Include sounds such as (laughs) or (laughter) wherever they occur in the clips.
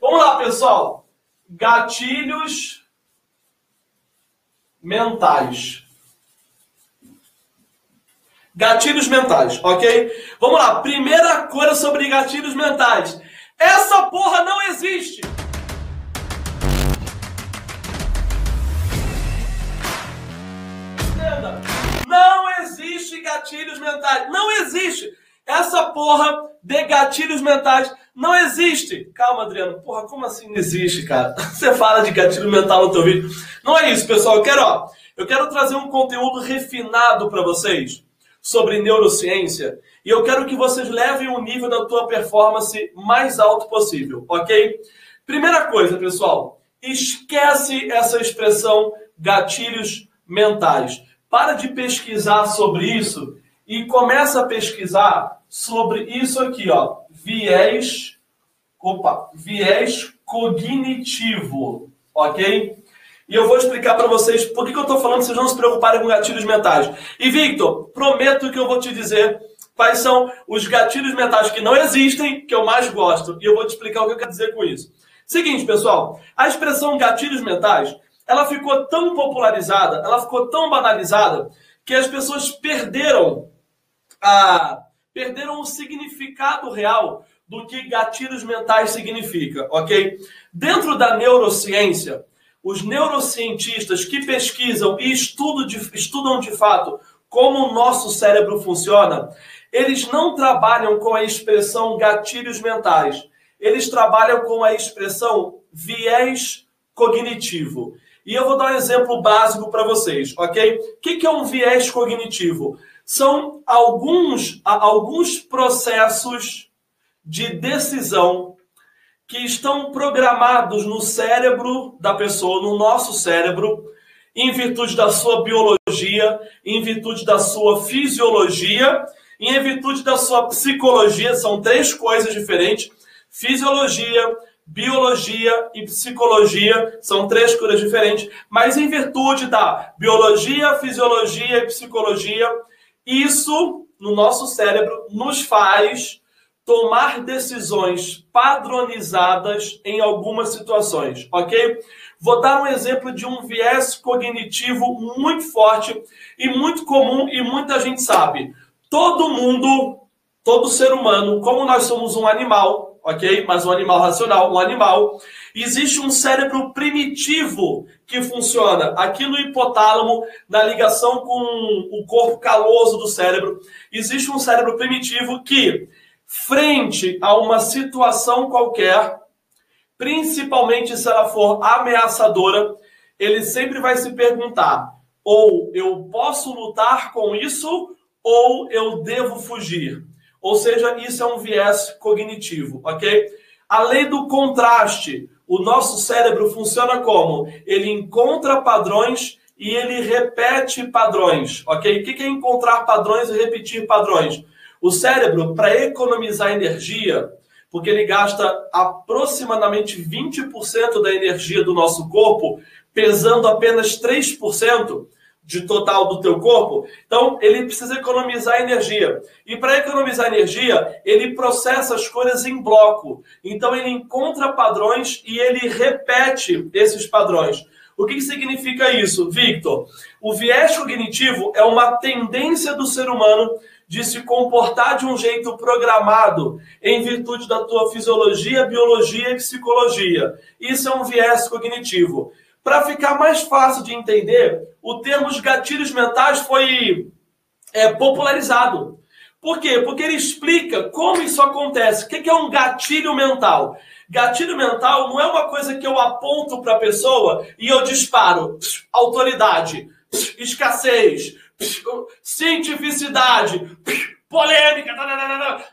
Vamos lá, pessoal. Gatilhos mentais. Gatilhos mentais, ok? Vamos lá. Primeira coisa sobre gatilhos mentais. Essa porra não existe. Não existe gatilhos mentais. Não existe. Essa porra de gatilhos mentais não existe. Calma, Adriano. Porra, como assim não existe, cara? (laughs) Você fala de gatilho mental no teu vídeo. Não é isso, pessoal. Eu quero, ó, eu quero trazer um conteúdo refinado para vocês sobre neurociência e eu quero que vocês levem o nível da tua performance mais alto possível, ok? Primeira coisa, pessoal, esquece essa expressão gatilhos mentais. Para de pesquisar sobre isso e começa a pesquisar sobre isso aqui, ó, viés, opa, viés cognitivo, ok? E eu vou explicar para vocês por que, que eu estou falando, vocês não se preocuparem com gatilhos mentais. E Victor, prometo que eu vou te dizer quais são os gatilhos mentais que não existem, que eu mais gosto. E eu vou te explicar o que eu quero dizer com isso. Seguinte, pessoal, a expressão gatilhos mentais, ela ficou tão popularizada, ela ficou tão banalizada, que as pessoas perderam a perderam o significado real do que gatilhos mentais significa, ok? Dentro da neurociência, os neurocientistas que pesquisam e estudam de, estudam de fato como o nosso cérebro funciona, eles não trabalham com a expressão gatilhos mentais. Eles trabalham com a expressão viés cognitivo. E eu vou dar um exemplo básico para vocês, ok? O que é um viés cognitivo? São alguns, alguns processos de decisão que estão programados no cérebro da pessoa, no nosso cérebro, em virtude da sua biologia, em virtude da sua fisiologia em virtude da sua psicologia. São três coisas diferentes: fisiologia, biologia e psicologia são três coisas diferentes, mas em virtude da biologia, fisiologia e psicologia, isso no nosso cérebro nos faz tomar decisões padronizadas em algumas situações, ok? Vou dar um exemplo de um viés cognitivo muito forte e muito comum e muita gente sabe. Todo mundo, todo ser humano, como nós somos um animal, ok? Mas um animal racional, um animal, existe um cérebro primitivo que funciona aqui no hipotálamo, na ligação com o corpo caloso do cérebro. Existe um cérebro primitivo que frente a uma situação qualquer, principalmente se ela for ameaçadora, ele sempre vai se perguntar: ou eu posso lutar com isso, ou eu devo fugir. Ou seja, isso é um viés cognitivo, ok? A lei do contraste. O nosso cérebro funciona como? Ele encontra padrões e ele repete padrões, ok? O que é encontrar padrões e repetir padrões? O cérebro, para economizar energia, porque ele gasta aproximadamente 20% da energia do nosso corpo, pesando apenas 3% de total do teu corpo, então ele precisa economizar energia. E para economizar energia, ele processa as coisas em bloco. Então ele encontra padrões e ele repete esses padrões. O que, que significa isso, Victor? O viés cognitivo é uma tendência do ser humano de se comportar de um jeito programado em virtude da tua fisiologia, biologia e psicologia. Isso é um viés cognitivo. Para ficar mais fácil de entender, o termo de gatilhos mentais foi é, popularizado. Por quê? Porque ele explica como isso acontece. O que é um gatilho mental? Gatilho mental não é uma coisa que eu aponto para a pessoa e eu disparo. Autoridade, escassez, cientificidade, polêmica,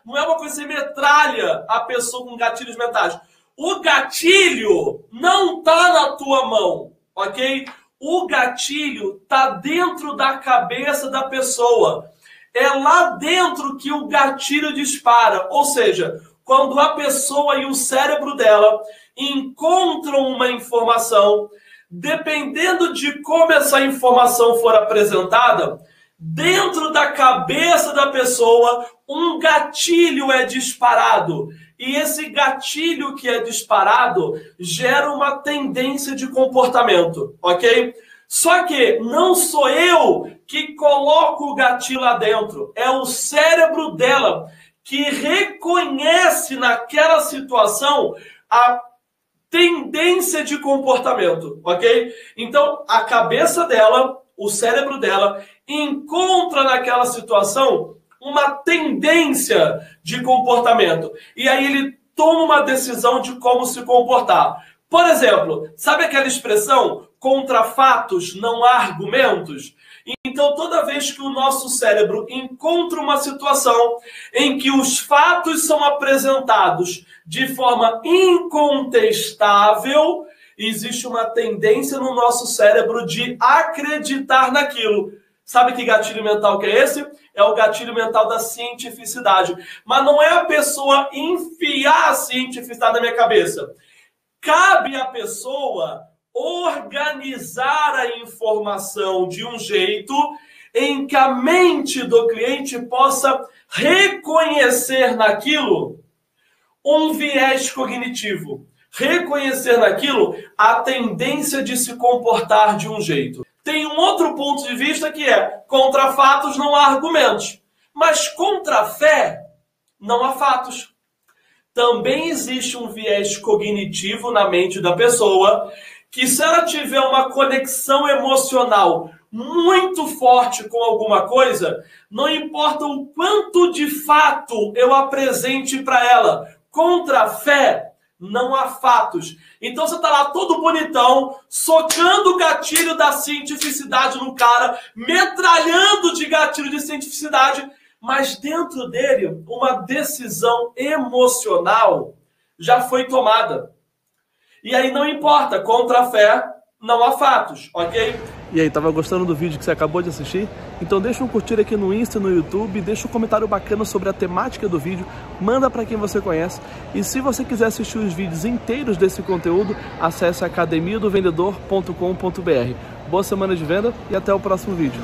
não é uma coisa que metralha a pessoa com gatilhos mentais. O gatilho não tá na tua mão, ok? O gatilho tá dentro da cabeça da pessoa. É lá dentro que o gatilho dispara. Ou seja, quando a pessoa e o cérebro dela encontram uma informação, dependendo de como essa informação for apresentada, dentro da cabeça da pessoa, um gatilho é disparado. e esse gatilho que é disparado gera uma tendência de comportamento, ok? Só que não sou eu que coloco o gatilho lá dentro, é o cérebro dela que reconhece naquela situação a tendência de comportamento, ok? Então, a cabeça dela, o cérebro dela, encontra naquela situação uma tendência de comportamento. E aí ele toma uma decisão de como se comportar. Por exemplo, sabe aquela expressão contra fatos não há argumentos? Então, toda vez que o nosso cérebro encontra uma situação em que os fatos são apresentados de forma incontestável, existe uma tendência no nosso cérebro de acreditar naquilo. Sabe que gatilho mental que é esse? É o gatilho mental da cientificidade. Mas não é a pessoa enfiar a cientificidade na minha cabeça. Cabe à pessoa organizar a informação de um jeito em que a mente do cliente possa reconhecer naquilo um viés cognitivo, reconhecer naquilo a tendência de se comportar de um jeito. Tem um outro ponto de vista que é: contra fatos não há argumentos, mas contra fé não há fatos. Também existe um viés cognitivo na mente da pessoa que se ela tiver uma conexão emocional muito forte com alguma coisa, não importa o quanto de fato eu apresente para ela, contra a fé não há fatos. Então você tá lá todo bonitão, socando o gatilho da cientificidade no cara, metralhando de gatilho de cientificidade, mas dentro dele uma decisão emocional já foi tomada. E aí não importa, contra a fé não há fatos, ok? E aí, tava gostando do vídeo que você acabou de assistir? Então deixa um curtir aqui no Insta e no YouTube, deixa um comentário bacana sobre a temática do vídeo, manda para quem você conhece. E se você quiser assistir os vídeos inteiros desse conteúdo, acesse academiadovendedor.com.br. Boa semana de venda e até o próximo vídeo.